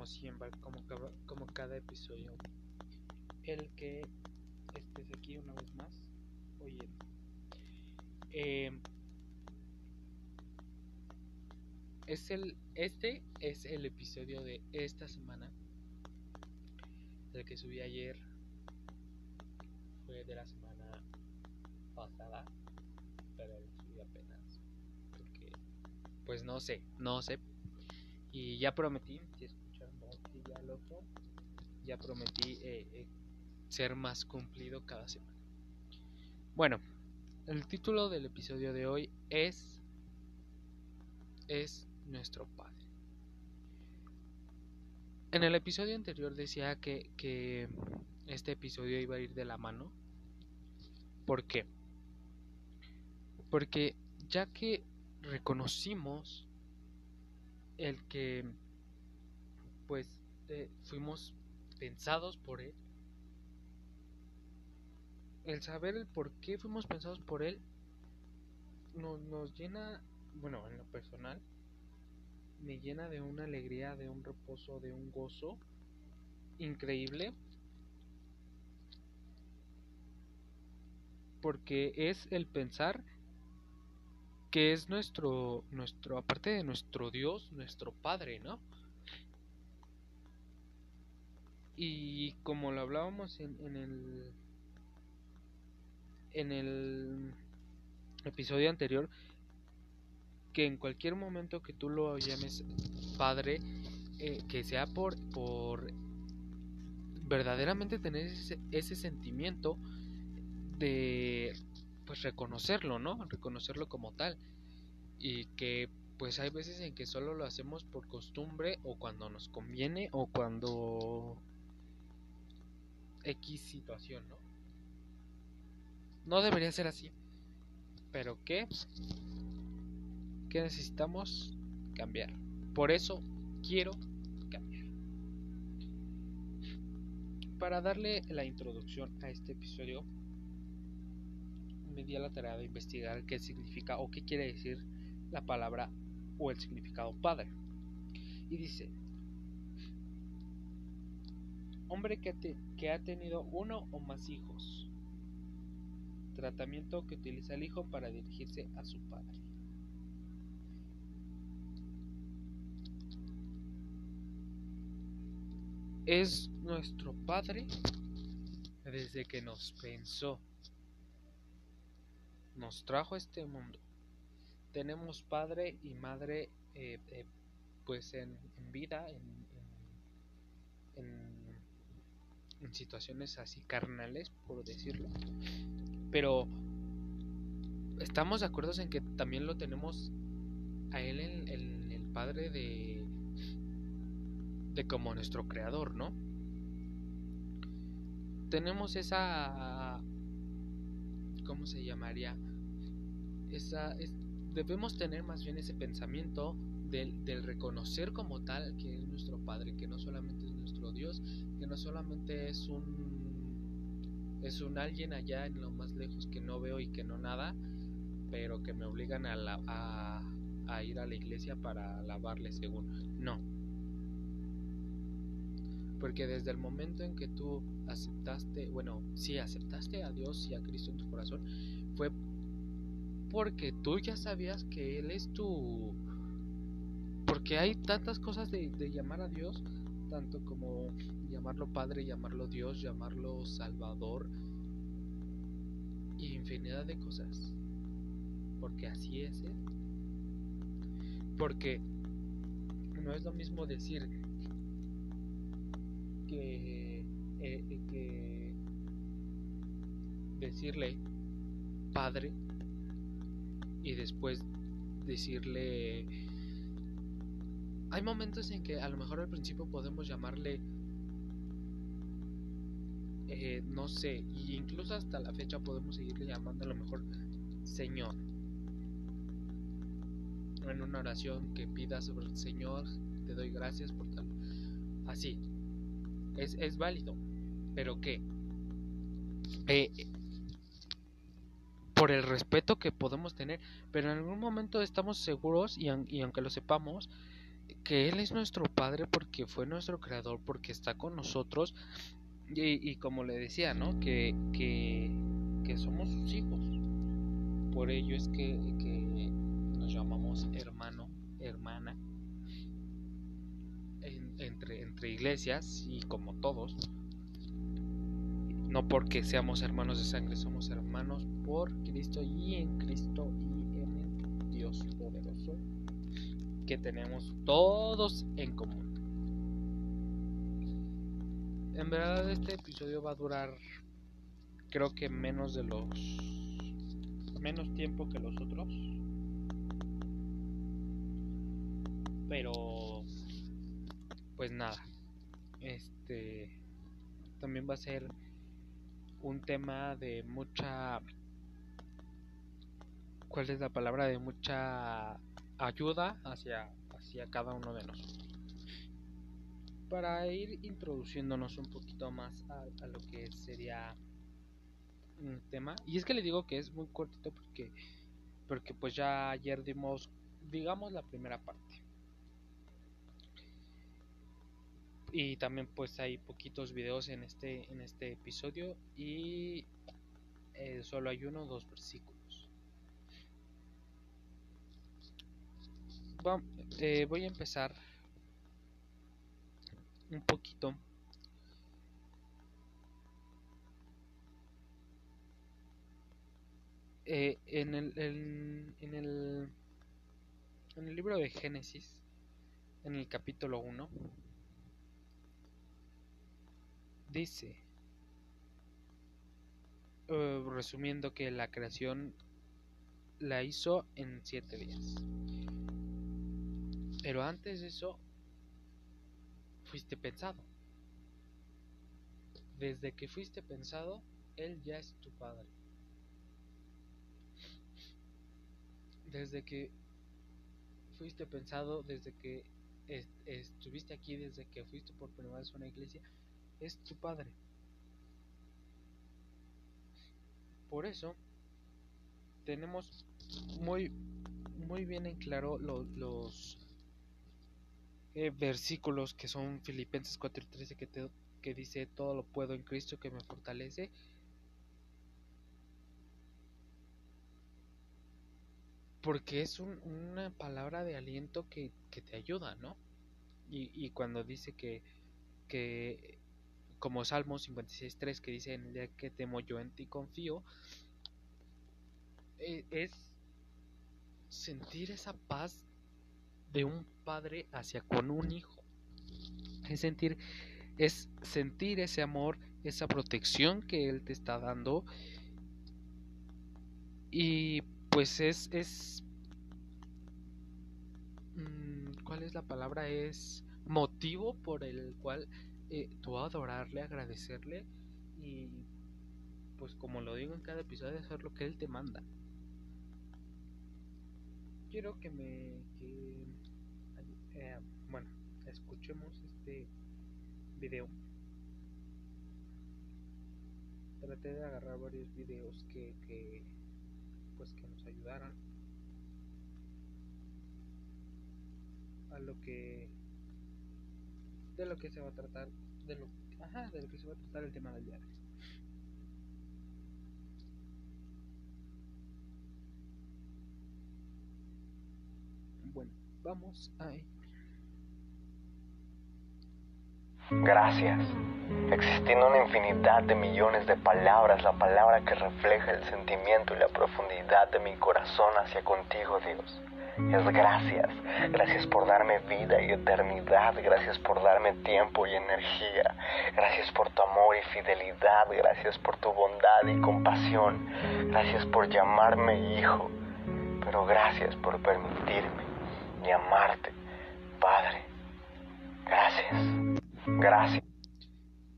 como siempre, como, como cada episodio, el que estés aquí una vez más oyendo. Em, es el, este es el episodio de esta semana, el que subí ayer fue de la semana pasada, pero lo subí apenas porque pues no sé, no sé. Y ya prometí, ya el otro, ya prometí eh, eh, ser más cumplido cada semana. Bueno, el título del episodio de hoy es es nuestro Padre. En el episodio anterior decía que, que este episodio iba a ir de la mano. ¿Por qué? Porque ya que reconocimos el que pues fuimos pensados por él el saber el por qué fuimos pensados por él nos, nos llena bueno en lo personal me llena de una alegría de un reposo de un gozo increíble porque es el pensar que es nuestro, nuestro, aparte de nuestro Dios, nuestro Padre, ¿no? Y como lo hablábamos en, el en el episodio anterior, que en cualquier momento que tú lo llames Padre, eh, que sea por, por verdaderamente tener ese, ese sentimiento de pues reconocerlo, ¿no? Reconocerlo como tal. Y que pues hay veces en que solo lo hacemos por costumbre o cuando nos conviene o cuando X situación, ¿no? No debería ser así. Pero ¿qué? ¿Qué necesitamos? Cambiar. Por eso quiero cambiar. Para darle la introducción a este episodio, me di a la tarea de investigar qué significa o qué quiere decir la palabra o el significado padre. Y dice, hombre que, que ha tenido uno o más hijos. Tratamiento que utiliza el hijo para dirigirse a su padre. Es nuestro Padre desde que nos pensó nos trajo a este mundo. Tenemos padre y madre eh, eh, pues en, vida, en, en, situaciones así carnales, por decirlo. Pero estamos de acuerdo en que también lo tenemos a él en, en el padre de, de como nuestro creador, ¿no? Tenemos esa ¿cómo se llamaría? Esa, debemos tener más bien ese pensamiento del, del, reconocer como tal que es nuestro Padre, que no solamente es Dios, que no solamente es un es un alguien allá en lo más lejos que no veo y que no nada, pero que me obligan a, a, a ir a la iglesia para alabarle según. No, porque desde el momento en que tú aceptaste, bueno, sí, aceptaste a Dios y a Cristo en tu corazón, fue porque tú ya sabías que Él es tu... Porque hay tantas cosas de, llamar a Dios, tanto como llamarlo Padre, llamarlo Dios, llamarlo Salvador, y infinidad de cosas. Porque así es Él. Porque no es lo mismo decir que, eh, que decirle padre y después decirle hay momentos en que a lo mejor al principio podemos llamarle eh, no sé y incluso hasta la fecha podemos seguirle llamando a lo mejor señor en una oración que pida sobre el señor te doy gracias por tal así es, válido. Pero ¿qué? eh, por el respeto que podemos tener, pero en algún momento estamos seguros y, aunque lo sepamos, que Él es nuestro Padre porque fue nuestro Creador, porque está con nosotros y, como le decía, ¿no? Que, que, somos sus hijos. Por ello es que, que nos llamamos hermano, hermana, entre, entre iglesias y como todos no porque seamos hermanos de sangre, somos hermanos por Cristo y en Cristo y en el Dios poderoso que tenemos todos en común. En verdad este episodio va a durar creo que menos de los menos tiempo que los otros. Pero pues nada. Este también va a ser un tema de mucha cuál es la palabra de mucha ayuda hacia hacia cada uno de nosotros. Para ir introduciéndonos un poquito más a, lo que sería un tema y es que le digo que es muy cortito porque porque pues ya ayer dimos digamos la primera parte. Y también pues hay poquitos videos en este en este episodio y eh, solo hay uno o dos versículos eh, voy a empezar un poquito eh, en, el, en, el en el libro de Génesis en el capítulo 1 dice, eh, resumiendo que la creación la hizo en siete días. Pero antes de eso, fuiste pensado. Desde que fuiste pensado, Él ya es tu Padre. Desde que fuiste pensado, desde que estuviste aquí, desde que fuiste por primera vez a una iglesia, es tu Padre. Por eso tenemos muy muy bien en claro los eh, versículos que son Filipenses 4:13 que, que dice todo lo puedo en Cristo que me fortalece. Porque es una palabra de aliento que, te ayuda, ¿no? Y, y cuando dice que, que como Salmo 56.3 que dice en el día que temo yo en ti confío, eh, es sentir esa paz de un padre hacia con un hijo. Es sentir, es sentir ese amor, esa protección que él te está dando. Y pues es, es mm, ¿cuál es la palabra? Es motivo por el cual eh, tú adorarle, agradecerle y pues como lo digo en cada episodio, hacer lo que él te manda. Quiero que me... Que, eh, bueno, escuchemos este video. Traté de agarrar varios videos que, que pues que nos ayudaran a lo que de lo que se va a tratar, de lo, ajá, de lo que se va a tratar el tema del día Bueno, vamos a Gracias. Existiendo una infinidad de millones de palabras, la palabra que refleja el sentimiento y la profundidad de mi corazón hacia contigo, Dios es gracias. Gracias por darme vida y eternidad. Gracias por darme tiempo y energía. Gracias por tu amor y fidelidad. Gracias por tu bondad y compasión. Gracias por llamarme hijo. Pero gracias por permitirme llamarte Padre. Gracias. Gracias.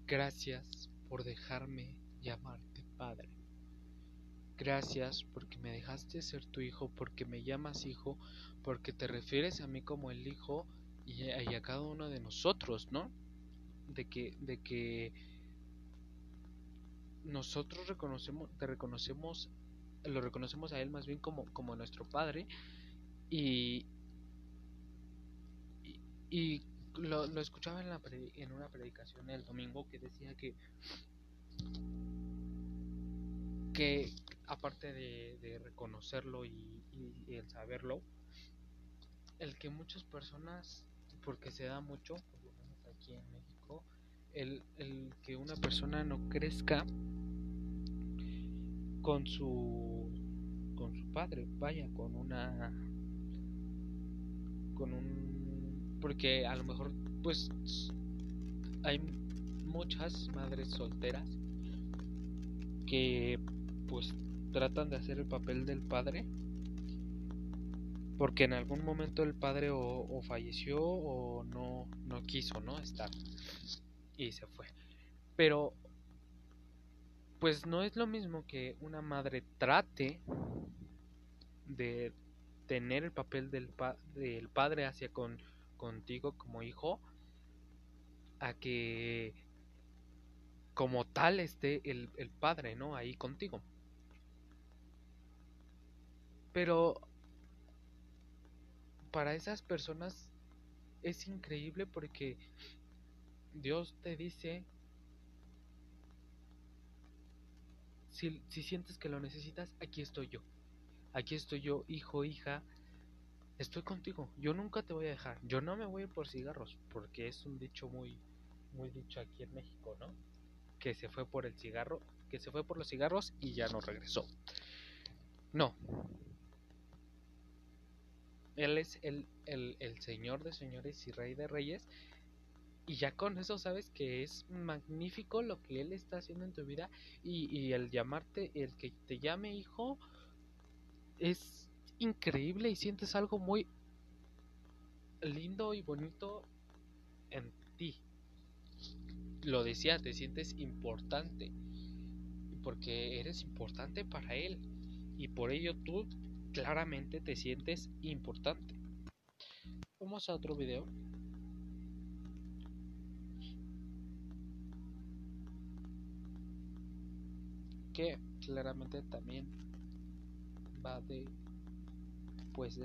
Gracias por dejarme llamarte Padre. Gracias porque me dejaste ser tu hijo, porque me llamas hijo, porque te refieres a mí como el hijo y a, cada uno de nosotros, ¿no? De que, de que nosotros reconocemos, te reconocemos, lo reconocemos a él más bien como, como nuestro padre y, y, lo, lo, escuchaba en, la en una predicación el domingo que decía que que aparte de, de reconocerlo y, y, el saberlo el que muchas personas porque se da mucho por lo menos aquí en México el, el que una persona no crezca con su con su padre vaya con una con un porque a lo mejor pues hay muchas madres solteras que pues tratan de hacer el papel del padre porque en algún momento el padre o, falleció o no no quiso no estar y se fue. Pero pues no es lo mismo que una madre trate de tener el papel del, pa del padre hacia con contigo como hijo a que como tal esté el, el padre, ¿no? Ahí contigo. Pero para esas personas es increíble porque Dios te dice Si, si sientes que lo necesitas, aquí estoy yo. Aquí estoy yo, hijo, hija. Estoy contigo. Yo nunca te voy a dejar. Yo no me voy por cigarros, porque es un dicho muy, muy dicho aquí en México, ¿no? Que se fue por el cigarro, que se fue por los cigarros y ya no regresó. No. Él es el, el, el Señor de señores y Rey de reyes y ya con eso sabes que es magnífico lo que Él está haciendo en tu vida y, y el llamarte, el que te llame hijo, es increíble y sientes algo muy lindo y bonito en ti. Lo decía, te sientes importante porque eres importante para Él y por ello tú claramente te sientes importante. Vamos a otro video. que claramente también va de pues.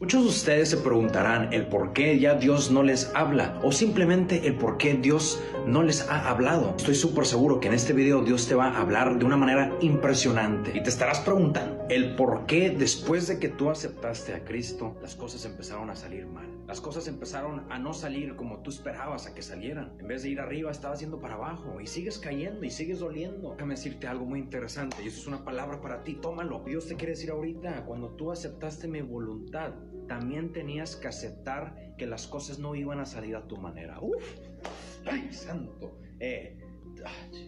Muchos de ustedes se preguntarán el por qué ya Dios no les habla o simplemente el por qué Dios no les ha hablado. Estoy súper seguro que en este video Dios te va a hablar de una manera impresionante y te estarás preguntando el por qué después de que tú aceptaste a Cristo las cosas empezaron a salir mal. Las cosas empezaron a no salir como tú esperabas a que salieran. En vez de ir arriba, estabas yendo para abajo y sigues cayendo y sigues doliendo. Déjame decirte algo muy interesante y eso es una palabra para ti, tómalo. Dios te quiere decir ahorita, cuando tú aceptaste mi voluntad, también tenías que aceptar que las cosas no iban a salir a tu manera. Uf, ay, santo. Eh,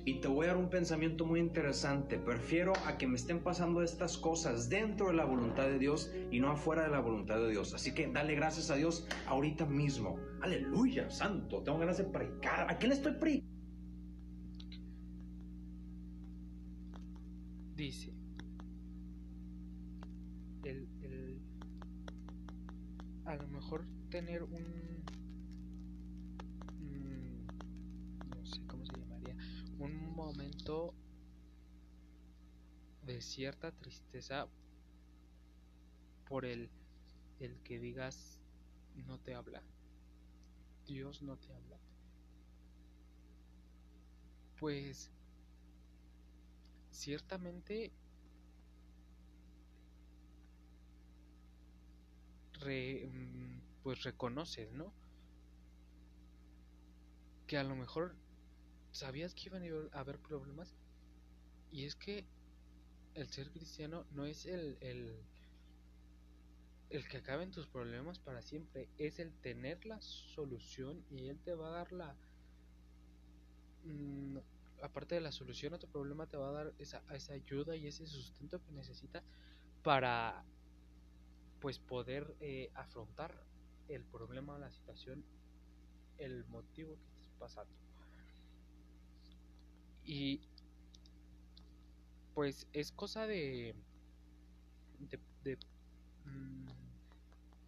y te voy a dar un pensamiento muy interesante. Prefiero a que me estén pasando estas cosas dentro de la voluntad de Dios y no afuera de la voluntad de Dios. Así que dale gracias a Dios ahorita mismo. Aleluya, santo. Tengo ganas de predicar. ¿A le estoy predicando? Dice. El, a lo mejor tener un, momento de cierta tristeza por el, el que digas no te habla, Dios no te habla. Pues ciertamente re, pues reconoces, ¿no? Que a lo mejor sabías que iban a haber problemas y es que el ser cristiano no es el, el, el que acaben tus problemas para siempre, es el tener la solución y él te va a dar la... Mmm, aparte de la solución a tu problema, te va a dar esa, esa ayuda y ese sustento que necesitas para pues poder eh, afrontar el problema, la situación, el motivo que estés pasando. Y pues es cosa de, de, mmm,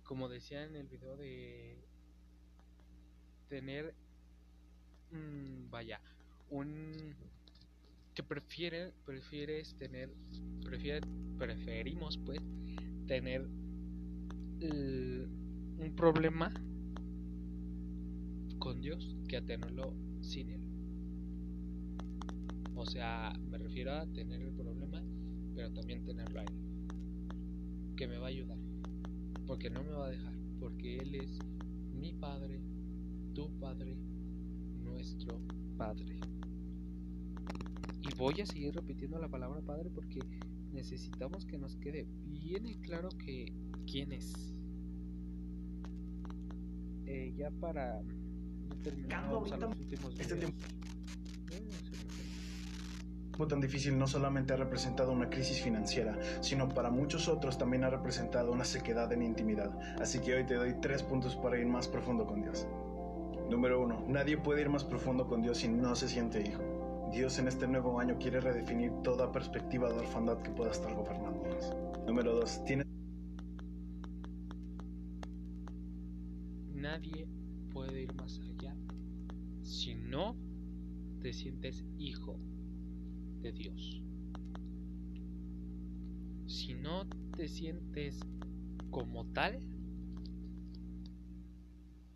como decía en el video de tener mm, vaya, un que prefiere, prefieres tener, prefiere, preferimos pues tener un problema con Dios que a tenerlo sin Él. O sea, me refiero a tener el problema, pero también tenerlo a Él. Que me va a ayudar. Porque no me va a dejar. Porque Él es mi Padre, tu Padre, nuestro Padre. Y voy a seguir repitiendo la palabra Padre porque necesitamos que nos quede bien claro que quién es. Eh, ya para terminar los últimos este tiempo tan difícil no solamente ha representado una crisis financiera, sino para muchos otros también ha representado una sequedad en intimidad. Así que hoy te doy tres puntos para ir más profundo con Dios. Número uno, nadie puede ir más profundo con Dios si no se siente hijo. Dios en este nuevo año quiere redefinir toda perspectiva de orfandad que pueda estar gobernándonos. Número dos, tienes... Nadie puede ir más allá si no te sientes hijo de Dios. Si no te sientes como tal,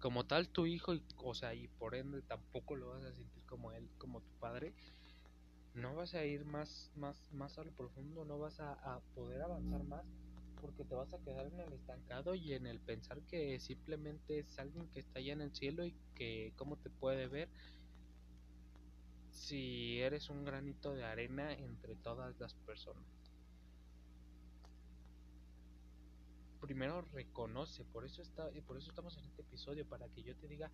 como tal tu hijo, y, o sea, y por ende tampoco lo vas a sentir como él, como tu padre, no vas a ir más, más, más a lo profundo, no vas a, a poder avanzar más porque te vas a quedar en el estancado y en el pensar que simplemente es alguien que está allá en el cielo y que cómo te puede ver si eres un granito de arena entre todas las personas. Primero reconoce, por eso está, y por eso estamos en este episodio, para que yo te diga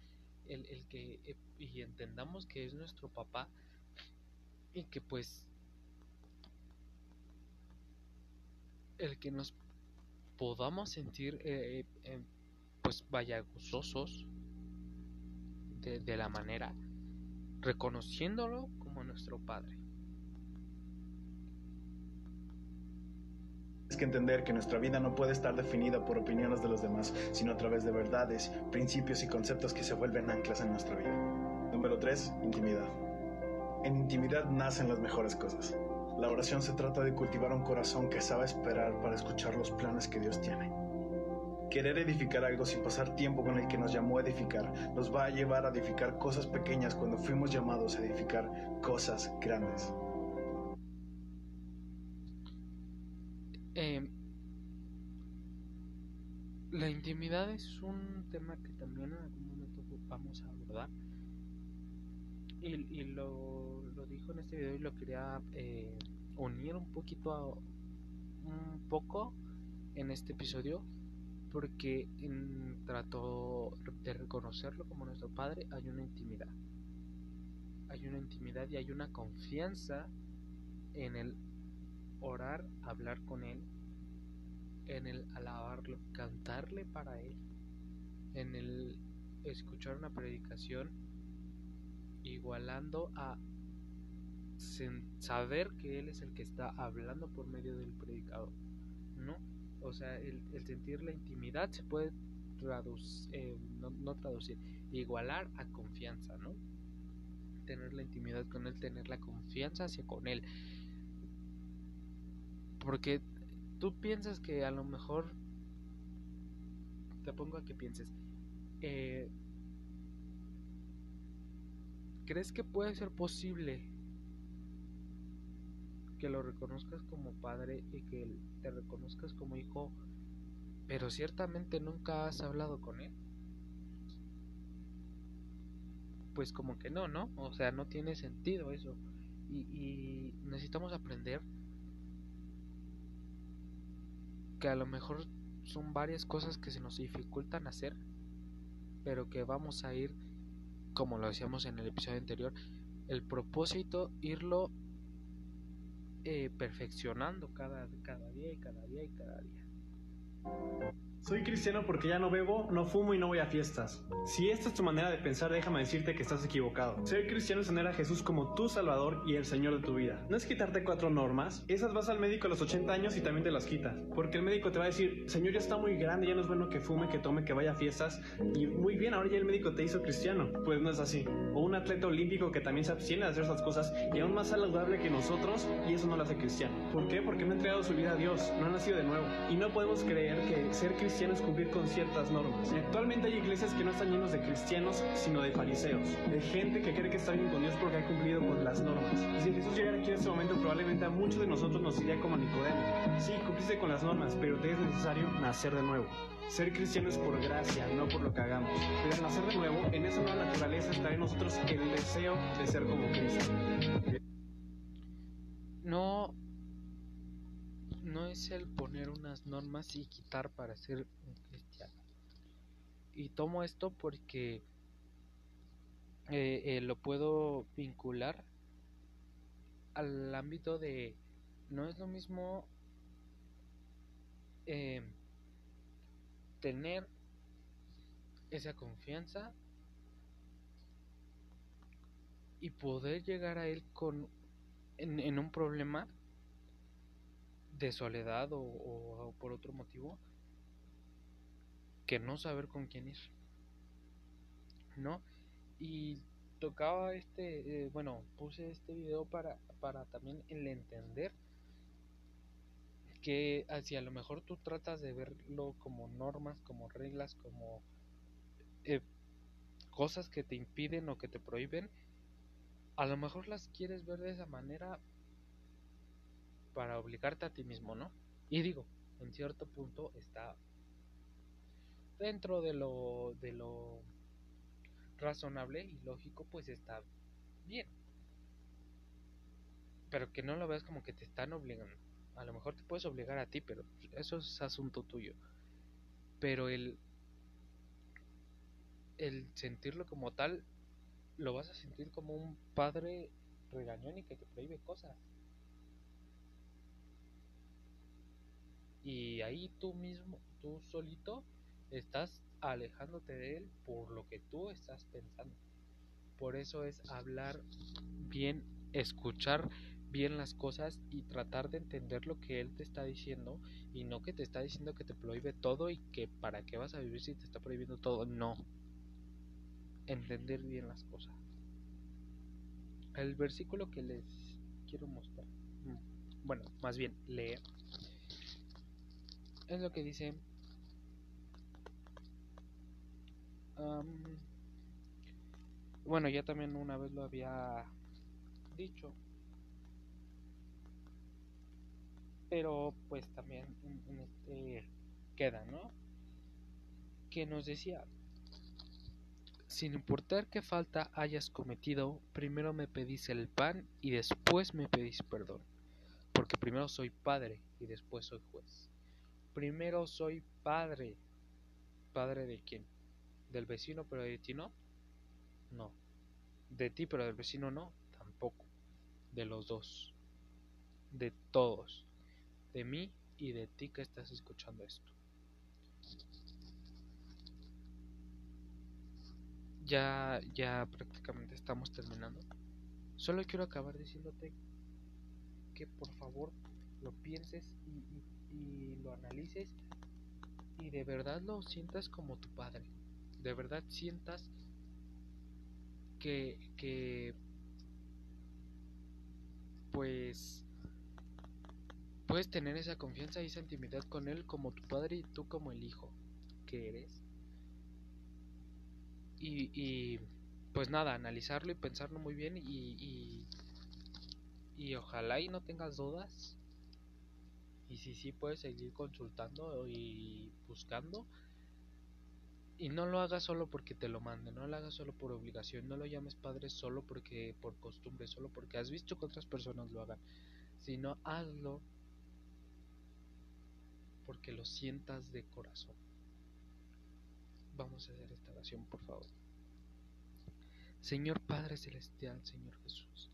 el, el que eh, y entendamos que es nuestro papá y que pues el que nos podamos sentir eh, eh, pues vaya de, de la manera reconociéndolo como nuestro Padre. Es que entender que nuestra vida no puede estar definida por opiniones de los demás, sino a través de verdades, principios y conceptos que se vuelven anclas en nuestra vida. Número 3. Intimidad. En intimidad nacen las mejores cosas. La oración se trata de cultivar un corazón que sabe esperar para escuchar los planes que Dios tiene. Querer edificar algo sin pasar tiempo con el que nos llamó a edificar nos va a llevar a edificar cosas pequeñas cuando fuimos llamados a edificar cosas grandes. Eh, la intimidad es un tema que también en algún momento vamos a abordar. Y, lo, lo, dijo en este video y lo quería eh, unir un poquito a, un poco en este episodio porque en trato de reconocerlo como nuestro Padre hay una intimidad. Hay una intimidad y hay una confianza en el orar, hablar con Él, en el alabarlo, cantarle para Él, en el escuchar una predicación, igualando a saber que Él es el que está hablando por medio del predicador, ¿no? O sea, el, sentir la intimidad se puede traducir, eh, no, traducir, igualar a confianza, ¿no? Tener la intimidad con él, tener la confianza hacia con él. Porque tú piensas que a lo mejor, te pongo a que pienses, eh, ¿crees que puede ser posible que lo reconozcas como padre y que te reconozcas como hijo, pero ciertamente nunca has hablado con él. Pues como que no, ¿no? O sea, no tiene sentido eso. Y, necesitamos aprender que a lo mejor son varias cosas que se nos dificultan hacer, pero que vamos a ir, como lo decíamos en el episodio anterior, el propósito irlo eh, perfeccionando cada, cada día y cada día y cada día. Soy cristiano porque ya no bebo, no fumo y no voy a fiestas. Si esta es tu manera de pensar, déjame decirte que estás equivocado. Ser cristiano es tener a Jesús como tu Salvador y el Señor de tu vida. No es quitarte cuatro normas, esas vas al médico a los 80 años y también te las quitas. Porque el médico te va a decir, Señor, ya está muy grande, ya no es bueno que fume, que tome, que vaya a fiestas. Y muy bien, ahora ya el médico te hizo cristiano. Pues no es así. O un atleta olímpico que también se abstiene de hacer esas cosas y aún más saludable que nosotros y eso no lo hace cristiano. ¿Por qué? Porque no ha entregado su vida a Dios, no ha nacido de nuevo. Y no podemos creer que ser cristiano es cumplir con ciertas normas. Y actualmente hay iglesias que no están llenos de cristianos, sino de fariseos, de gente que cree que está bien con Dios porque ha cumplido con las normas. Y si Jesús llegara aquí en este momento, probablemente a muchos de nosotros nos iría como Nicodemo. Sí, cumpliste con las normas, pero te es necesario nacer de nuevo. Ser cristiano es por gracia, no por lo que hagamos. Pero al nacer de nuevo, en esa nueva naturaleza está en nosotros el deseo de ser como Cristo. No, no es el poner unas normas y quitar para ser un cristiano. Y tomo esto porque eh, eh, lo puedo vincular al ámbito de no es lo mismo eh, tener esa confianza y poder llegar a él con en, en un problema de soledad o, por otro motivo que no saber con quién ir no y tocaba este eh, bueno puse este video para para también el entender que si a lo mejor tú tratas de verlo como normas como reglas como eh, cosas que te impiden o que te prohíben a lo mejor las quieres ver de esa manera para obligarte a ti mismo, ¿no? Y digo, en cierto punto está dentro de lo de lo razonable y lógico, pues está bien. Pero que no lo veas como que te están obligando. A lo mejor te puedes obligar a ti, pero eso es asunto tuyo. Pero el el sentirlo como tal lo vas a sentir como un padre regañón y que te prohíbe cosas. Y ahí tú mismo, tú solito, estás alejándote de él por lo que tú estás pensando. Por eso es hablar bien, escuchar bien las cosas y tratar de entender lo que él te está diciendo y no que te está diciendo que te prohíbe todo y que para qué vas a vivir si te está prohibiendo todo. No. Entender bien las cosas. El versículo que les quiero mostrar, bueno, más bien leer, es lo que dice bueno, ya también una vez lo había dicho. Pero pues también en, en este queda, ¿no? Que nos decía, sin importar qué falta hayas cometido, primero me pedís el pan y después me pedís perdón. Porque primero soy padre y después soy juez. Primero soy padre. ¿Padre de quién? ¿Del vecino pero de ti no? No. ¿De ti pero del vecino no? Tampoco. De los dos. De todos. De mí y de ti que estás escuchando esto. Ya, ya prácticamente estamos terminando. Solo quiero acabar diciéndote que por favor lo pienses y, y, y lo analices y de verdad lo sientas como tu padre. De verdad sientas que, que pues puedes tener esa confianza y esa intimidad con él como tu padre y tú como el hijo que eres. Y, y pues nada analizarlo y pensarlo muy bien y, y, y ojalá y no tengas dudas y si sí puedes seguir consultando y buscando y no lo hagas solo porque te lo manden, no lo hagas solo por obligación, no lo llames padre solo porque por costumbre, solo porque has visto que otras personas lo hagan, sino hazlo porque lo sientas de corazón. Vamos a hacer esta oración, por favor. Señor Padre Celestial, Señor Jesús,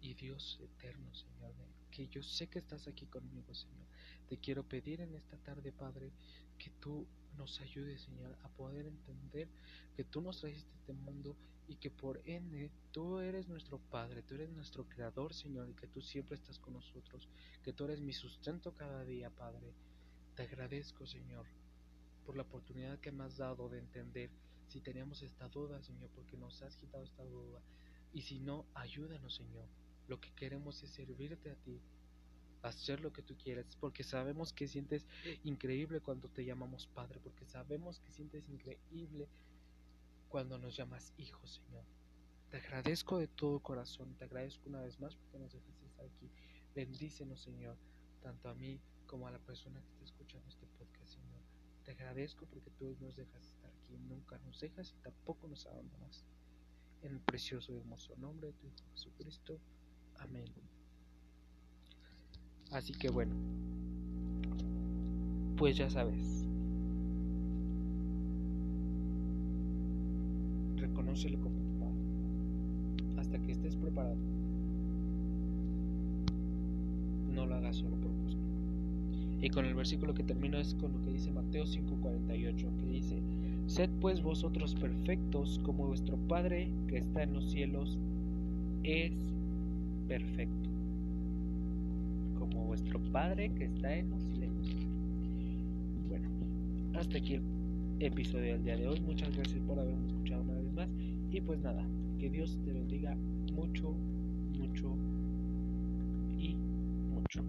y Dios eterno, Señor, que yo sé que estás aquí conmigo, Señor. Te quiero pedir en esta tarde, Padre, que tú nos ayudes, Señor, a poder entender que tú nos trajiste este mundo y que por ende tú eres nuestro Padre, tú eres nuestro Creador, Señor, y que tú siempre estás con nosotros, que tú eres mi sustento cada día, Padre. Te agradezco, Señor, por la oportunidad que me has dado de entender si teníamos esta duda, Señor, porque nos has quitado esta duda. Y si no, ayúdanos, Señor. Lo que queremos es servirte a ti, hacer lo que tú quieres, porque sabemos que sientes increíble cuando te llamamos Padre, porque sabemos que sientes increíble cuando nos llamas Hijo, Señor. Te agradezco de todo corazón, te agradezco una vez más porque nos dejaste estar aquí. Bendícenos, Señor, tanto a mí como a la persona que está escuchando este podcast, Señor. Te agradezco porque tú nos dejas estar aquí, nunca nos dejas y tampoco nos abandonas. En el precioso y hermoso nombre de tu Hijo Jesucristo. Amén. Así que bueno, pues ya sabes. Reconócelo como tu padre. Hasta que estés preparado. No lo hagas solo por gusto. Y con el versículo que termino es con lo que dice Mateo 5:48, que dice, Sed pues vosotros perfectos como vuestro Padre que está en los cielos es perfecto. Como vuestro Padre que está en los cielos. Bueno, hasta aquí el episodio del día de hoy. Muchas gracias por haberme escuchado una vez más. Y pues nada, que Dios te bendiga mucho, mucho y mucho.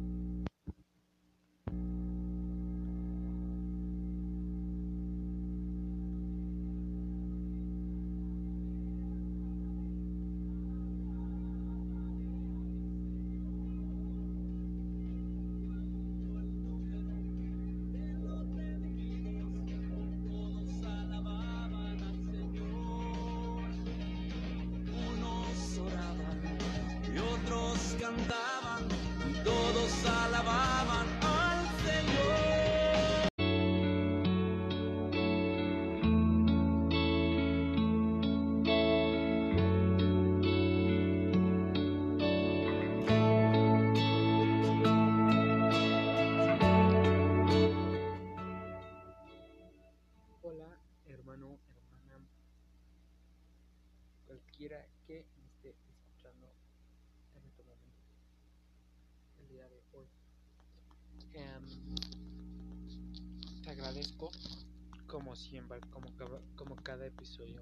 Como siempre, como, cada- como cada episodio,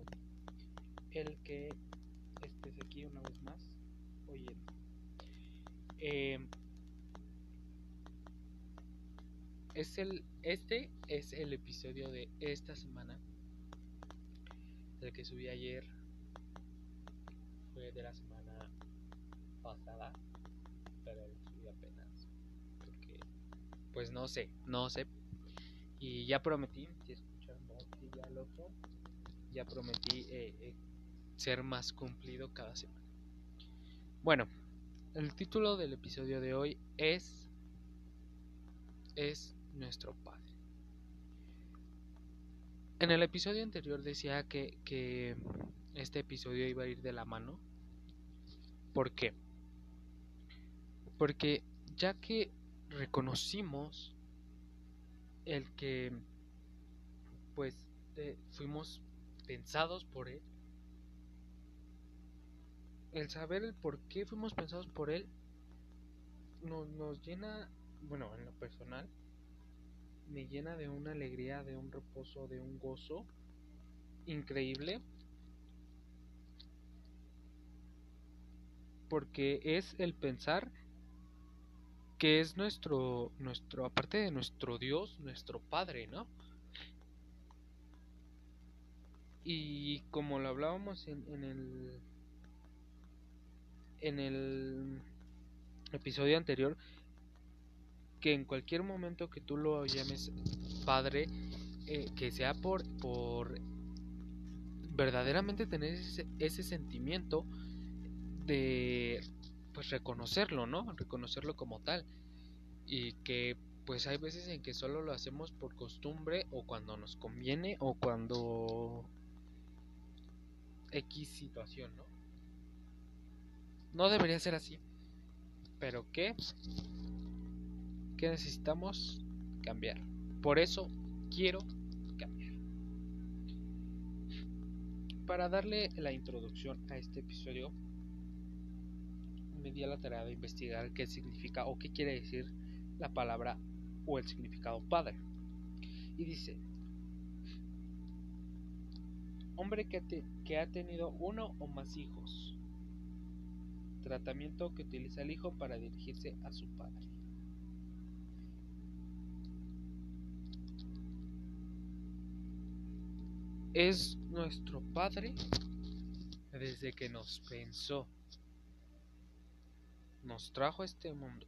el que estés aquí una vez más oyendo. Em, es el, este es el episodio de esta semana. El que subí ayer fue de la semana pasada, pero subí apenas. Porque, pues no sé, no sé. Y ya prometí, si escucharon ya el otro, ya prometí eh, eh, ser más cumplido cada semana. Bueno, el título del episodio de hoy es es nuestro Padre. En el episodio anterior decía que, que este episodio iba a ir de la mano. ¿Por qué? Porque ya que reconocimos el que pues fuimos pensados por él, el saber el por qué fuimos pensados por él nos, nos llena, bueno, en lo personal, me llena de una alegría, de un reposo, de un gozo increíble. Porque es el pensar que es nuestro, nuestro, aparte de nuestro Dios, nuestro Padre, ¿no? Y como lo hablábamos en, el en el episodio anterior, que en cualquier momento que tú lo llames padre, eh, que sea por, por verdaderamente tener ese, ese sentimiento de pues reconocerlo, ¿no? Reconocerlo como tal. Y que pues hay veces en que solo lo hacemos por costumbre o cuando nos conviene o cuando X situación, ¿no? No debería ser así. Pero ¿qué? ¿Qué necesitamos? Cambiar. Por eso quiero cambiar. Para darle la introducción a este episodio, me di a la tarea de investigar qué significa o qué quiere decir la palabra o el significado padre. Y dice, hombre que, te- que ha tenido uno o más hijos. Tratamiento que utiliza el hijo para dirigirse a su padre. Es nuestro padre desde que nos pensó. Nos trajo a este mundo.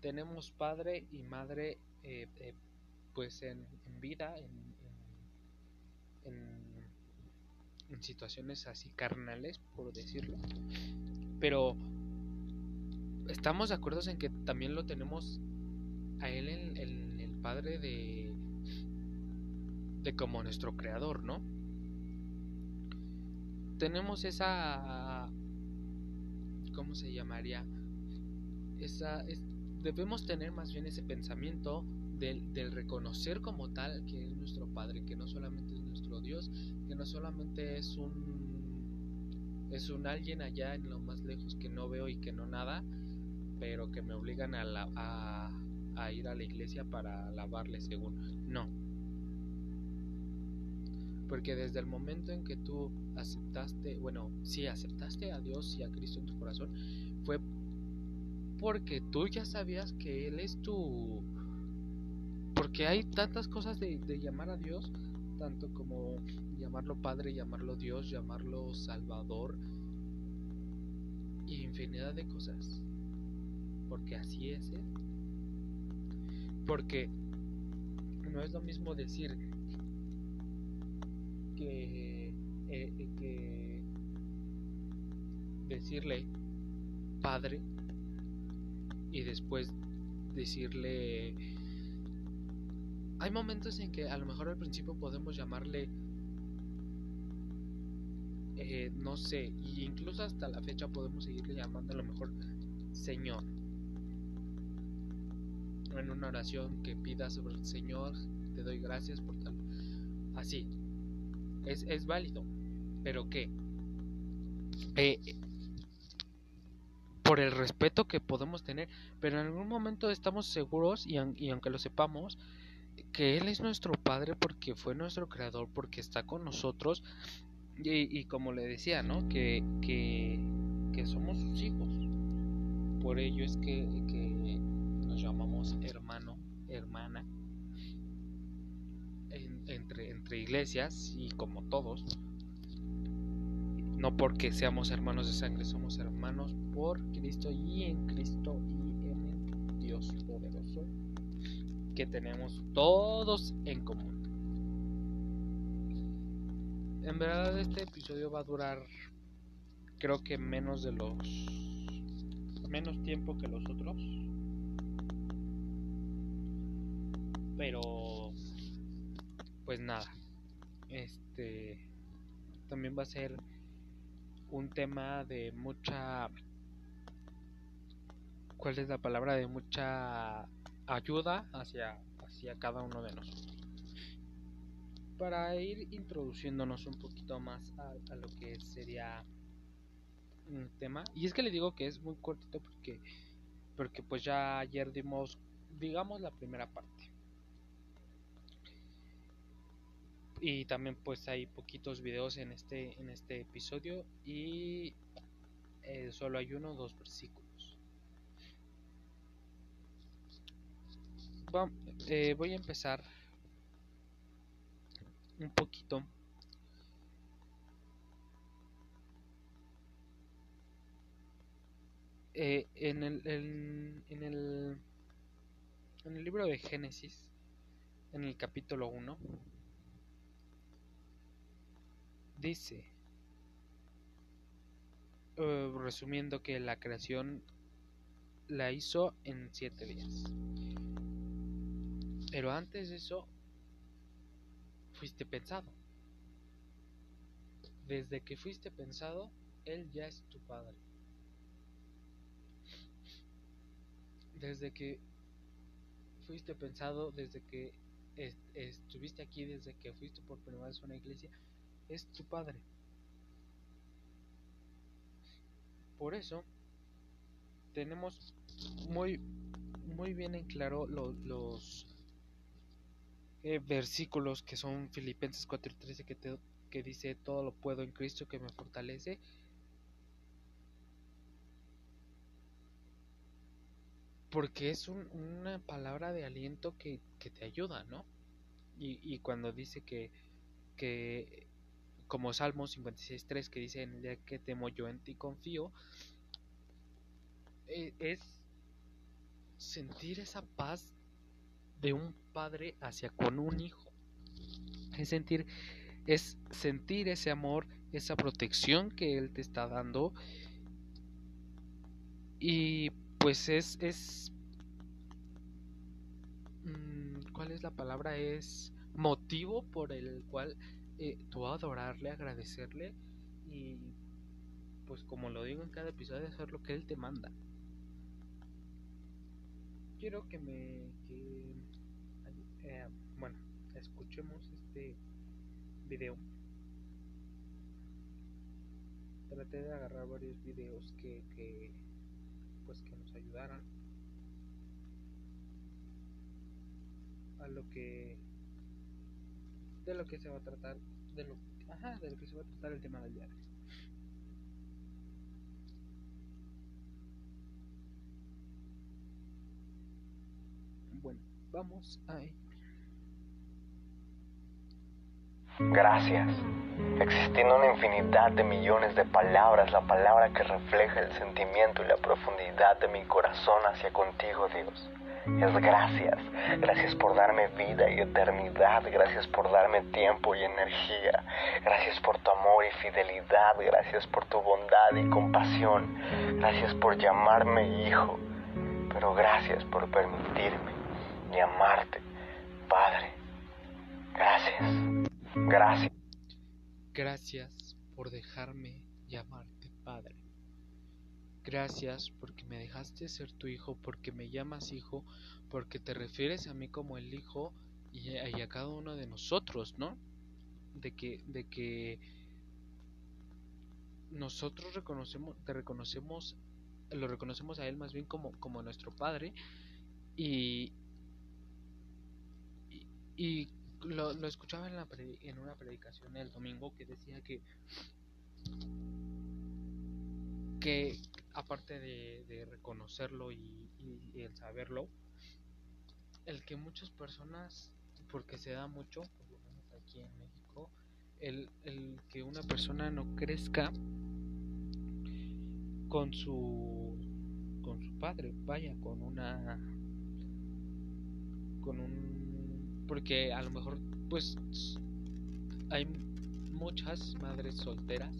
Tenemos padre y madre eh, eh, pues en, vida, en- en- en situaciones así carnales, por decirlo. Pero estamos de acuerdo en que también lo tenemos a él en, en el padre de de como nuestro creador, ¿no? Tenemos esa ¿cómo se llamaría? Esa es- debemos tener más bien ese pensamiento del, reconocer como tal que es nuestro Padre, que no solamente es nuestro Dios, que no solamente es un es un alguien allá en lo más lejos que no veo y que no nada, pero que me obligan a, la- a, a ir a la iglesia para alabarle según. No. Porque desde el momento en que tú aceptaste, bueno, sí, aceptaste a Dios y a Cristo en tu corazón, fue porque tú ya sabías que Él es tu... Porque hay tantas cosas de, de llamar a Dios, tanto como llamarlo Padre, llamarlo Dios, llamarlo Salvador, infinidad de cosas. Porque así es Él. Porque no es lo mismo decir que, eh, eh, que decirle Padre y después decirle hay momentos en que a lo mejor al principio podemos llamarle eh, no sé y incluso hasta la fecha podemos seguirle llamando a lo mejor Señor. En una oración que pidas sobre el Señor te doy gracias por tal así. Es, es válido pero qué eh, por el respeto que podemos tener, pero en algún momento estamos seguros y, y aunque lo sepamos, que Él es nuestro Padre porque fue nuestro Creador, porque está con nosotros y, como le decía, ¿no? Que, que, somos sus hijos. Por ello es que, que nos llamamos hermano, hermana, en- entre, entre iglesias y como todos. No porque seamos hermanos de sangre, somos hermanos por Cristo y en Cristo y en Dios poderoso que tenemos todos en común. En verdad este episodio va a durar creo que menos de los menos tiempo que los otros. Pero pues nada. Este también va a ser un tema de mucha ¿cuál es la palabra? de mucha ayuda hacia hacia cada uno de nosotros. Para ir introduciéndonos un poquito más a, lo que sería un tema y es que le digo que es muy cortito porque porque pues ya ayer dimos digamos la primera parte. Y también pues hay poquitos videos en este en este episodio y eh, solo hay uno o dos versículos Eh, voy a empezar un poquito. Eh, en el en, en el en el libro de Génesis en el capítulo 1 dice eh, resumiendo que la creación la hizo en siete días pero antes de eso fuiste pensado desde que fuiste pensado él ya es tu padre desde que fuiste pensado, desde que est- estuviste aquí, desde que fuiste por primera vez a una iglesia, es tu Padre. Por eso tenemos muy muy bien en claro lo- los eh, versículos que son Filipenses 4:13 que, que dice todo lo puedo en Cristo que me fortalece. Porque es un- una palabra de aliento que, que te ayuda, ¿no? Y, y cuando dice que, que como Salmo 56.3 que dice en el día que temo yo en ti confío, eh, es sentir esa paz de un padre hacia con un hijo. Es sentir, es sentir ese amor, esa protección que él te está dando. Y pues es, es mm, ¿cuál es la palabra? Es motivo por el cual eh, tú adorarle, agradecerle y pues como lo digo en cada episodio, hacer lo que él te manda. Quiero que me escuchemos este video. Traté de agarrar varios videos que, que pues que nos ayudaran a lo que de lo que se va a tratar de lo ajá, de lo que se va a tratar el tema del día. Bueno, vamos a ello. Gracias. Existiendo una infinidad de millones de palabras, la palabra que refleja el sentimiento y la profundidad de mi corazón hacia contigo, Dios. Es gracias. Gracias por darme vida y eternidad. Gracias por darme tiempo y energía. Gracias por tu amor y fidelidad. Gracias por tu bondad y compasión. Gracias por llamarme hijo. Pero gracias por permitirme llamarte Padre. Gracias. Gracias. Gracias por dejarme llamarte Padre. Gracias porque me dejaste ser tu hijo, porque me llamas hijo, porque te refieres a mí como el hijo y a, cada uno de nosotros, ¿no? De que, de que nosotros reconocemos, te reconocemos, lo reconocemos a él más bien como, como nuestro padre y, y lo, lo escuchaba en, la en una predicación el domingo que decía que que aparte de, de reconocerlo y, y- y el saberlo el que muchas personas porque se da mucho por lo menos aquí en México el, el que una persona no crezca con su con su padre vaya con una con un porque a lo mejor pues hay muchas madres solteras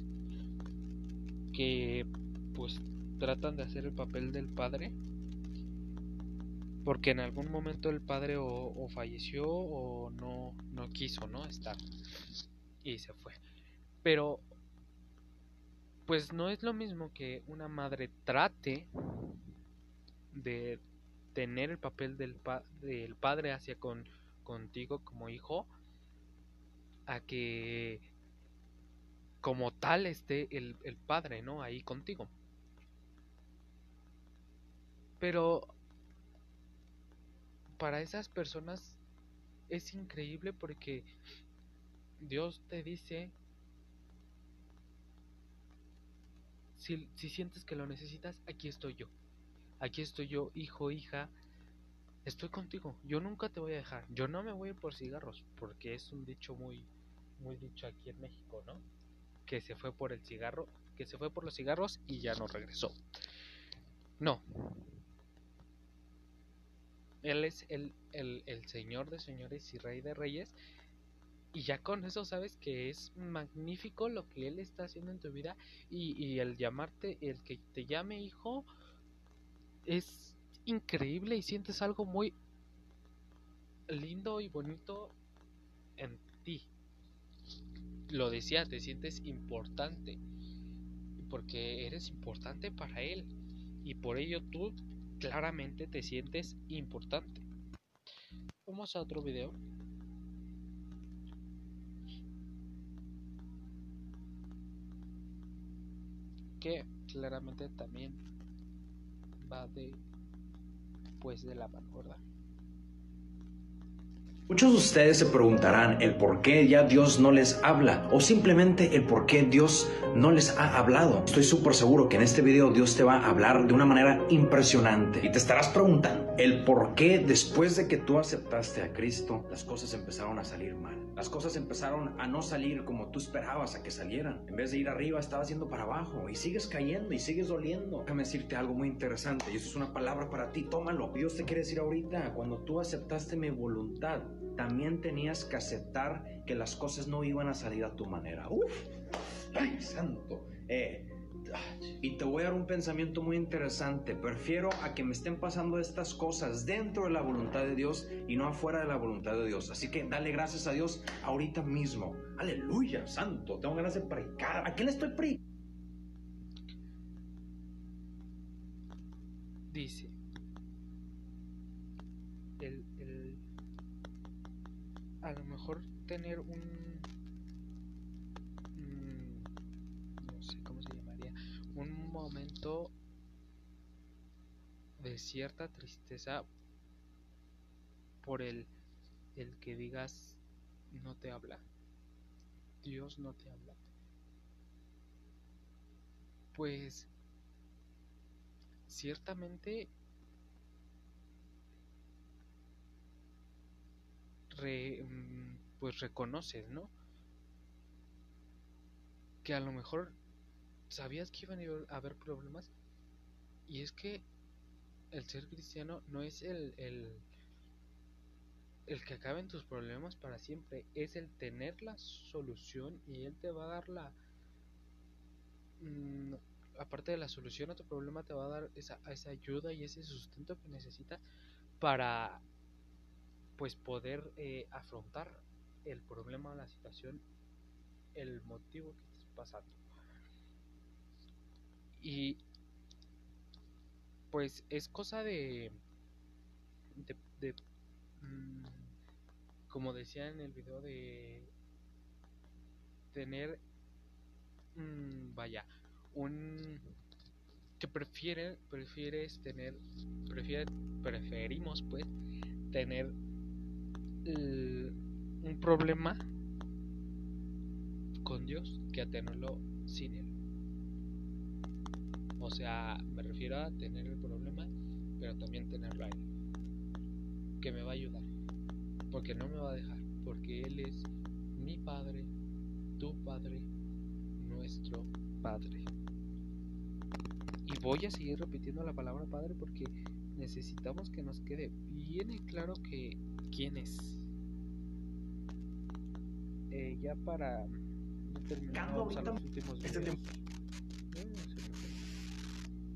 que pues tratan de hacer el papel del padre porque en algún momento el padre o, falleció o no no quiso no estar y se fue. Pero pues no es lo mismo que una madre trate de tener el papel del, pa- del padre hacia con contigo como hijo a que como tal esté el, el padre, ¿no? Ahí contigo. Pero para esas personas es increíble porque Dios te dice, si, si sientes que lo necesitas, aquí estoy yo. Aquí estoy yo, hijo, hija, estoy contigo. Yo nunca te voy a dejar. Yo no me voy por cigarros, porque es un dicho muy, muy dicho aquí en México, ¿no? Que se fue por el cigarro, que se fue por los cigarros y ya no regresó. No. Él es el, el, el Señor de señores y Rey de reyes. Y ya con eso sabes que es magnífico lo que Él está haciendo en tu vida. Y, y el llamarte, el que te llame hijo, es increíble y sientes algo muy lindo y bonito en ti. Lo decía, te sientes importante porque eres importante para él y por ello tú claramente te sientes importante. Vamos a otro video. Que claramente también va de pues de la mano, ¿verdad? Muchos de ustedes se preguntarán el por qué ya Dios no les habla o simplemente el por qué Dios no les ha hablado. Estoy súper seguro que en este video Dios te va a hablar de una manera impresionante y te estarás preguntando el por qué después de que tú aceptaste a Cristo las cosas empezaron a salir mal. Las cosas empezaron a no salir como tú esperabas a que salieran. En vez de ir arriba estabas yendo para abajo y sigues cayendo y sigues doliendo. Déjame decirte algo muy interesante y eso es una palabra para ti, tómalo. Dios te quiere decir ahorita, cuando tú aceptaste mi voluntad, también tenías que aceptar que las cosas no iban a salir a tu manera. Uf, ay, santo. Eh, y te voy a dar un pensamiento muy interesante. Prefiero a que me estén pasando estas cosas dentro de la voluntad de Dios y no afuera de la voluntad de Dios. Así que dale gracias a Dios ahorita mismo. Aleluya, santo. Tengo ganas de predicar. ¿A quién le estoy predicando? Dice. El, a lo mejor tener un, un- no sé cómo se llamaría un momento de cierta tristeza por el el que digas no te habla Dios no te habla pues ciertamente re- mm, pues reconoces, ¿no? Que a lo mejor sabías que iban a haber problemas y es que el ser cristiano no es el, el, el que acaben tus problemas para siempre, es el tener la solución y él te va a dar la... mm, aparte de la solución a tu problema te va a dar esa, esa ayuda y ese sustento que necesitas para pues poder eh, afrontar el problema, la situación, el motivo que estés pasando. Y pues es cosa de, de, mm, como decía en el video de tener mm, vaya un que prefiere prefieres tener prefiere preferimos pues tener el- un problema con Dios que a tenerlo sin Él. O sea, me refiero a tener el problema, pero también tenerlo a Él. Que me va a ayudar. Porque no me va a dejar. Porque Él es mi Padre, tu Padre, nuestro Padre. Y voy a seguir repitiendo la palabra Padre porque necesitamos que nos quede bien en claro que quién es. Eh, ya para terminar, los últimos Este videos. tiempo- Eh,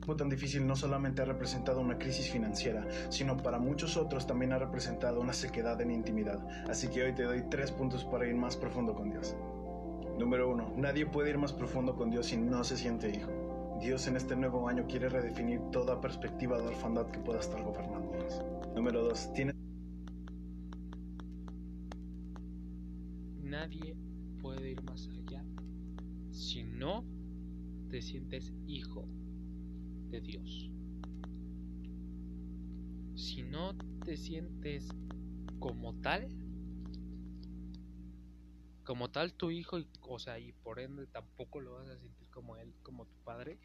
tiempo tan difícil no solamente ha representado una crisis financiera, sino para muchos otros también ha representado una sequedad en intimidad. Así que hoy te doy tres puntos para ir más profundo con Dios. Número uno, nadie puede ir más profundo con Dios si no se siente hijo. Dios en este nuevo año quiere redefinir toda perspectiva de orfandad que pueda estar gobernándonos. Número dos, Nadie puede ir más allá si no te sientes hijo de Dios. Si no te sientes como tal, como tal tu hijo, y, o sea, y por ende tampoco lo vas a sentir como él, como tu padre,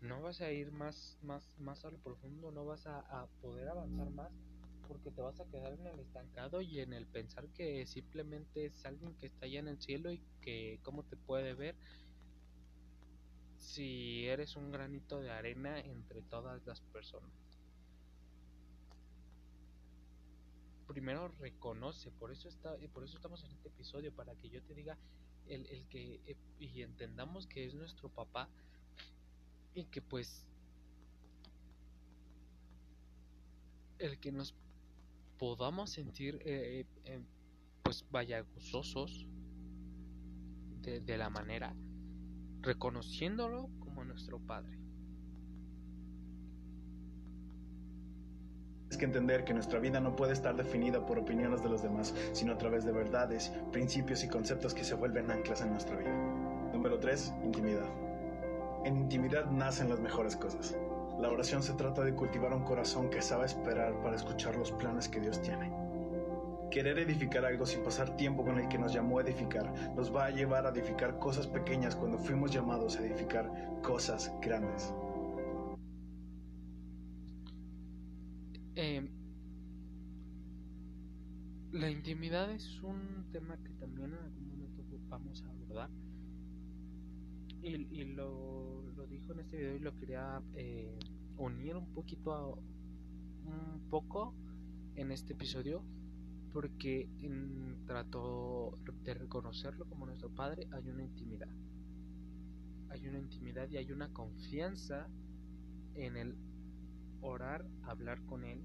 no vas a ir más, más, más a lo profundo, no vas a, a poder avanzar más porque te vas a quedar en el estancado y en el pensar que simplemente es alguien que está allá en el cielo y que cómo te puede ver si eres un granito de arena entre todas las personas. Primero reconoce, por eso está, por eso estamos en este episodio, para que yo te diga el, el que eh, y entendamos que es nuestro papá y que pues el que nos podamos sentir eh, eh, pues vaya de la manera reconociéndolo como nuestro padre que entender que nuestra vida no puede estar definida por opiniones de los demás, sino a través de verdades, principios y conceptos que se vuelven anclas en nuestra vida. Número 3. Intimidad. En intimidad nacen las mejores cosas. La oración se trata de cultivar un corazón que sabe esperar para escuchar los planes que Dios tiene. Querer edificar algo sin pasar tiempo con el que nos llamó a edificar nos va a llevar a edificar cosas pequeñas cuando fuimos llamados a edificar cosas grandes. Eh, la intimidad es un tema que también en algún momento vamos a abordar. Y, y lo, lo dijo en este video y lo quería eh, unir un poquito a, un poco en este episodio porque en, trató de reconocerlo como nuestro padre hay una intimidad hay una intimidad y hay una confianza en el orar, hablar con Él,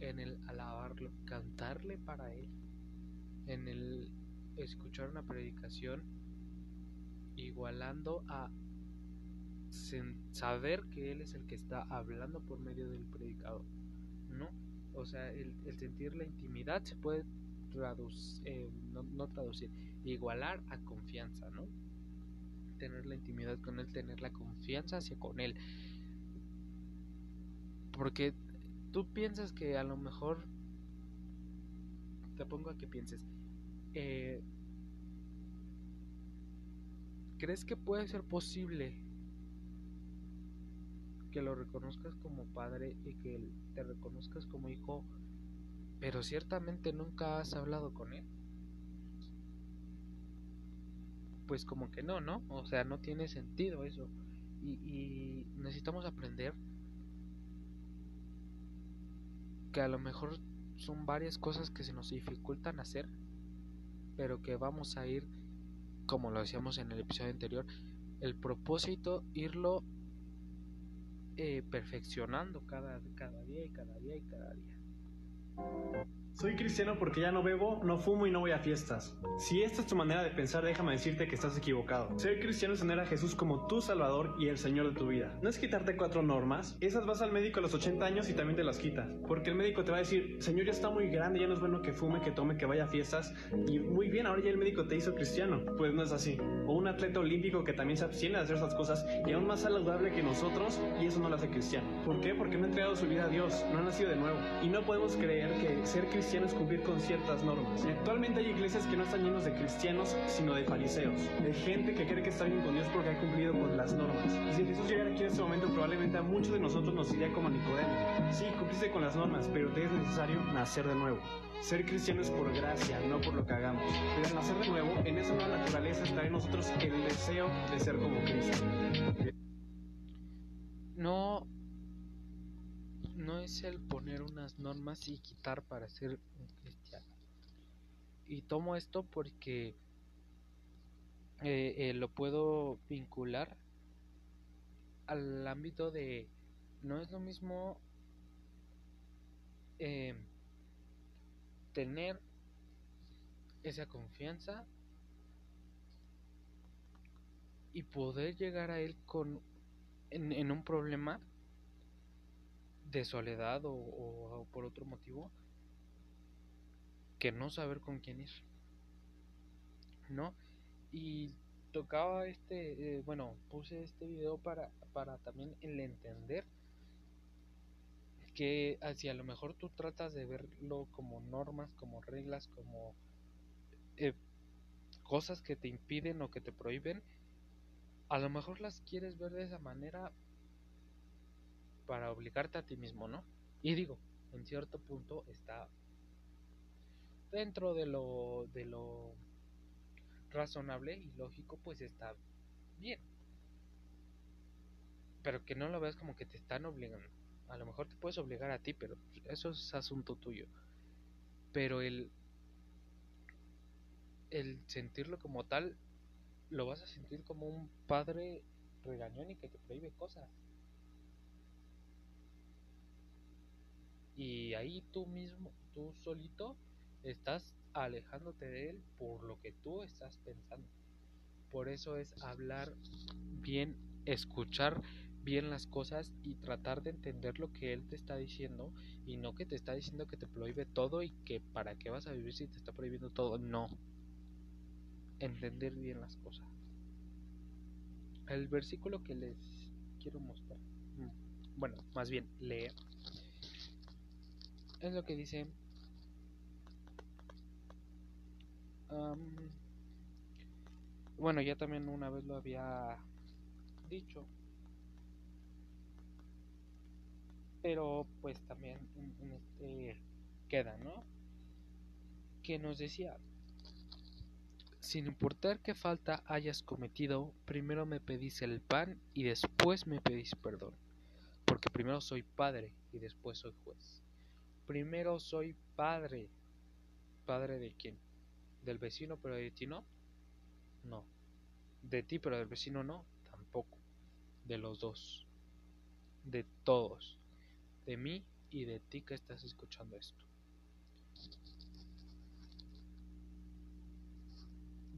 en el alabarlo, cantarle para Él, en el escuchar una predicación, igualando a saber que Él es el que está hablando por medio del predicador, ¿no? O sea, el, el sentir la intimidad se puede traducir, eh, no, no traducir, igualar a confianza, ¿no? Tener la intimidad con Él, tener la confianza hacia con Él porque tú piensas que a lo mejor te pongo a que pienses eh, ¿crees que puede ser posible que lo reconozcas como padre y que te reconozcas como hijo pero ciertamente nunca has hablado con él pues como que no, ¿no? O sea, no tiene sentido eso. Y, y necesitamos aprender que a lo mejor son varias cosas que se nos dificultan hacer, pero que vamos a ir, como lo decíamos en el episodio anterior, el propósito irlo eh, perfeccionando cada, cada día y cada día y cada día. Soy cristiano porque ya no bebo, no fumo y no voy a fiestas. Si esta es tu manera de pensar, déjame decirte que estás equivocado. Ser cristiano es tener a Jesús como tu Salvador y el Señor de tu vida. No es quitarte cuatro normas, esas vas al médico a los 80 años y también te las quitas. Porque el médico te va a decir, Señor, ya está muy grande, ya no es bueno que fume, que tome, que vaya a fiestas. Y muy bien, ahora ya el médico te hizo cristiano. Pues no es así. O un atleta olímpico que también se abstiene de hacer esas cosas y aún más saludable que nosotros y eso no lo hace cristiano. ¿Por qué? Porque no ha entregado su vida a Dios, no ha nacido de nuevo. Y no podemos creer que ser cristiano es cumplir con ciertas normas. Y actualmente hay iglesias que no están llenos de cristianos, sino de fariseos, de gente que cree que está bien con Dios porque ha cumplido con las normas. Y si Jesús llegara aquí en este momento, probablemente a muchos de nosotros nos iría como Nicodemo. Sí, cumpliste con las normas, pero te es necesario nacer de nuevo. Ser cristiano es por gracia, no por lo que hagamos. Pero al nacer de nuevo, en esa nueva naturaleza está en nosotros el deseo de ser como Cristo. No no es el poner unas normas y quitar para ser un cristiano. Y tomo esto porque eh, eh, lo puedo vincular al ámbito de no es lo mismo eh, tener esa confianza y poder llegar a él con en, en un problema de soledad o, por otro motivo que no saber con quién ir no y tocaba este eh, bueno puse este video para para también el entender que si a lo mejor tú tratas de verlo como normas como reglas como eh, cosas que te impiden o que te prohíben a lo mejor las quieres ver de esa manera para obligarte a ti mismo, ¿no? Y digo, en cierto punto está dentro de lo de lo razonable y lógico, pues está bien. Pero que no lo veas como que te están obligando. A lo mejor te puedes obligar a ti, pero eso es asunto tuyo. Pero el el sentirlo como tal lo vas a sentir como un padre regañón y que te prohíbe cosas. Y ahí tú mismo, tú solito, estás alejándote de él por lo que tú estás pensando. Por eso es hablar bien, escuchar bien las cosas y tratar de entender lo que él te está diciendo y no que te está diciendo que te prohíbe todo y que para qué vas a vivir si te está prohibiendo todo. No. Entender bien las cosas. El versículo que les quiero mostrar, mm, bueno, más bien leer, es lo que dice bueno, ya también una vez lo había dicho. Pero pues también en este queda, ¿no? Que nos decía, sin importar qué falta hayas cometido, primero me pedís el pan y después me pedís perdón. Porque primero soy padre y después soy juez. Primero soy padre. ¿Padre de quién? ¿Del vecino pero de ti no? No. De ti pero del vecino no, tampoco. De los dos. De todos. De mí y de ti que estás escuchando esto.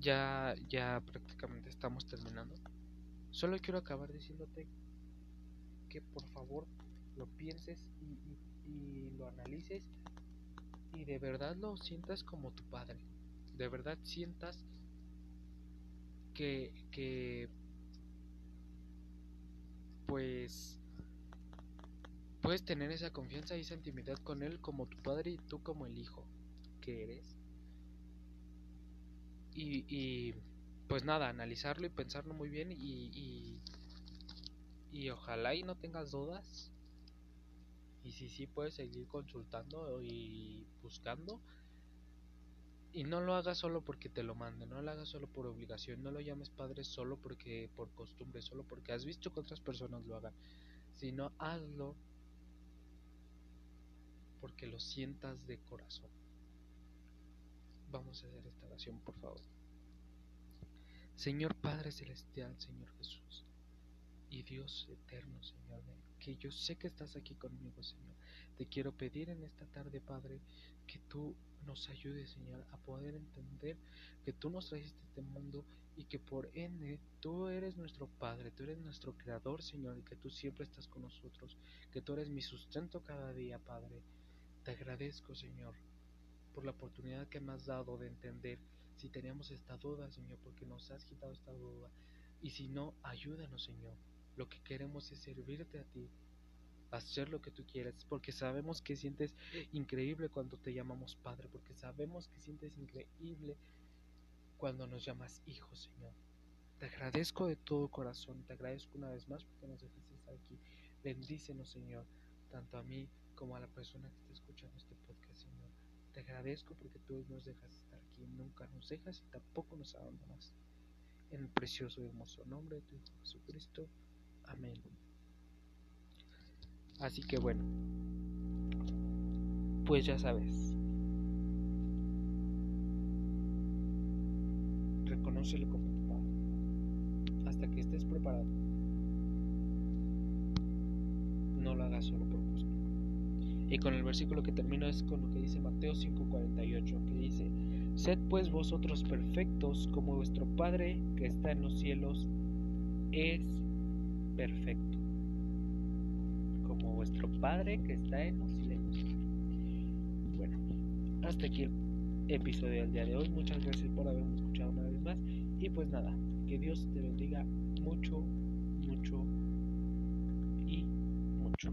Ya, ya prácticamente estamos terminando. Solo quiero acabar diciéndote que por favor lo pienses y, y- y lo analices y de verdad lo sientas como tu padre. De verdad sientas que, que pues puedes tener esa confianza y esa intimidad con él como tu padre y tú como el hijo que eres. Y, y pues nada, analizarlo y pensarlo muy bien y, y, y ojalá y no tengas dudas. Y si sí, puedes seguir consultando y buscando. Y no lo hagas solo porque te lo manden, no lo hagas solo por obligación, no lo llames padre solo porque por costumbre, solo porque has visto que otras personas lo hagan, sino hazlo porque lo sientas de corazón. Vamos a hacer esta oración, por favor. Señor Padre Celestial, Señor Jesús, y Dios eterno, Señor, que yo sé que estás aquí conmigo, Señor. Te quiero pedir en esta tarde, Padre, que tú nos ayudes, Señor, a poder entender que tú nos trajiste este mundo y que por ende tú eres nuestro Padre, tú eres nuestro Creador, Señor, y que tú siempre estás con nosotros, que tú eres mi sustento cada día, Padre. Te agradezco, Señor, por la oportunidad que me has dado de entender si teníamos esta duda, Señor, porque nos has quitado esta duda. Y si no, ayúdanos, Señor. Lo que queremos es servirte a ti, hacer lo que tú quieras, porque sabemos que sientes increíble cuando te llamamos Padre, porque sabemos que sientes increíble cuando nos llamas Hijo, Señor. Te agradezco de todo corazón, te agradezco una vez más porque nos dejaste estar aquí. Bendícenos, Señor, tanto a mí como a la persona que está escuchando este podcast, Señor. Te agradezco porque tú nos dejas estar aquí, nunca nos dejas y tampoco nos abandonas. En el precioso y hermoso nombre de tu Hijo Jesucristo. Amén. Así que bueno, pues ya sabes. Reconócelo como tu padre. Hasta que estés preparado. No lo hagas solo por gusto. Y con el versículo que termino es con lo que dice Mateo 5:48, que dice, Sed pues vosotros perfectos como vuestro Padre que está en los cielos es perfecto. Como vuestro Padre que está en los cielos. Bueno, hasta aquí el episodio del día de hoy. Muchas gracias por haberme escuchado una vez más. Y pues nada, que Dios te bendiga mucho, mucho y mucho.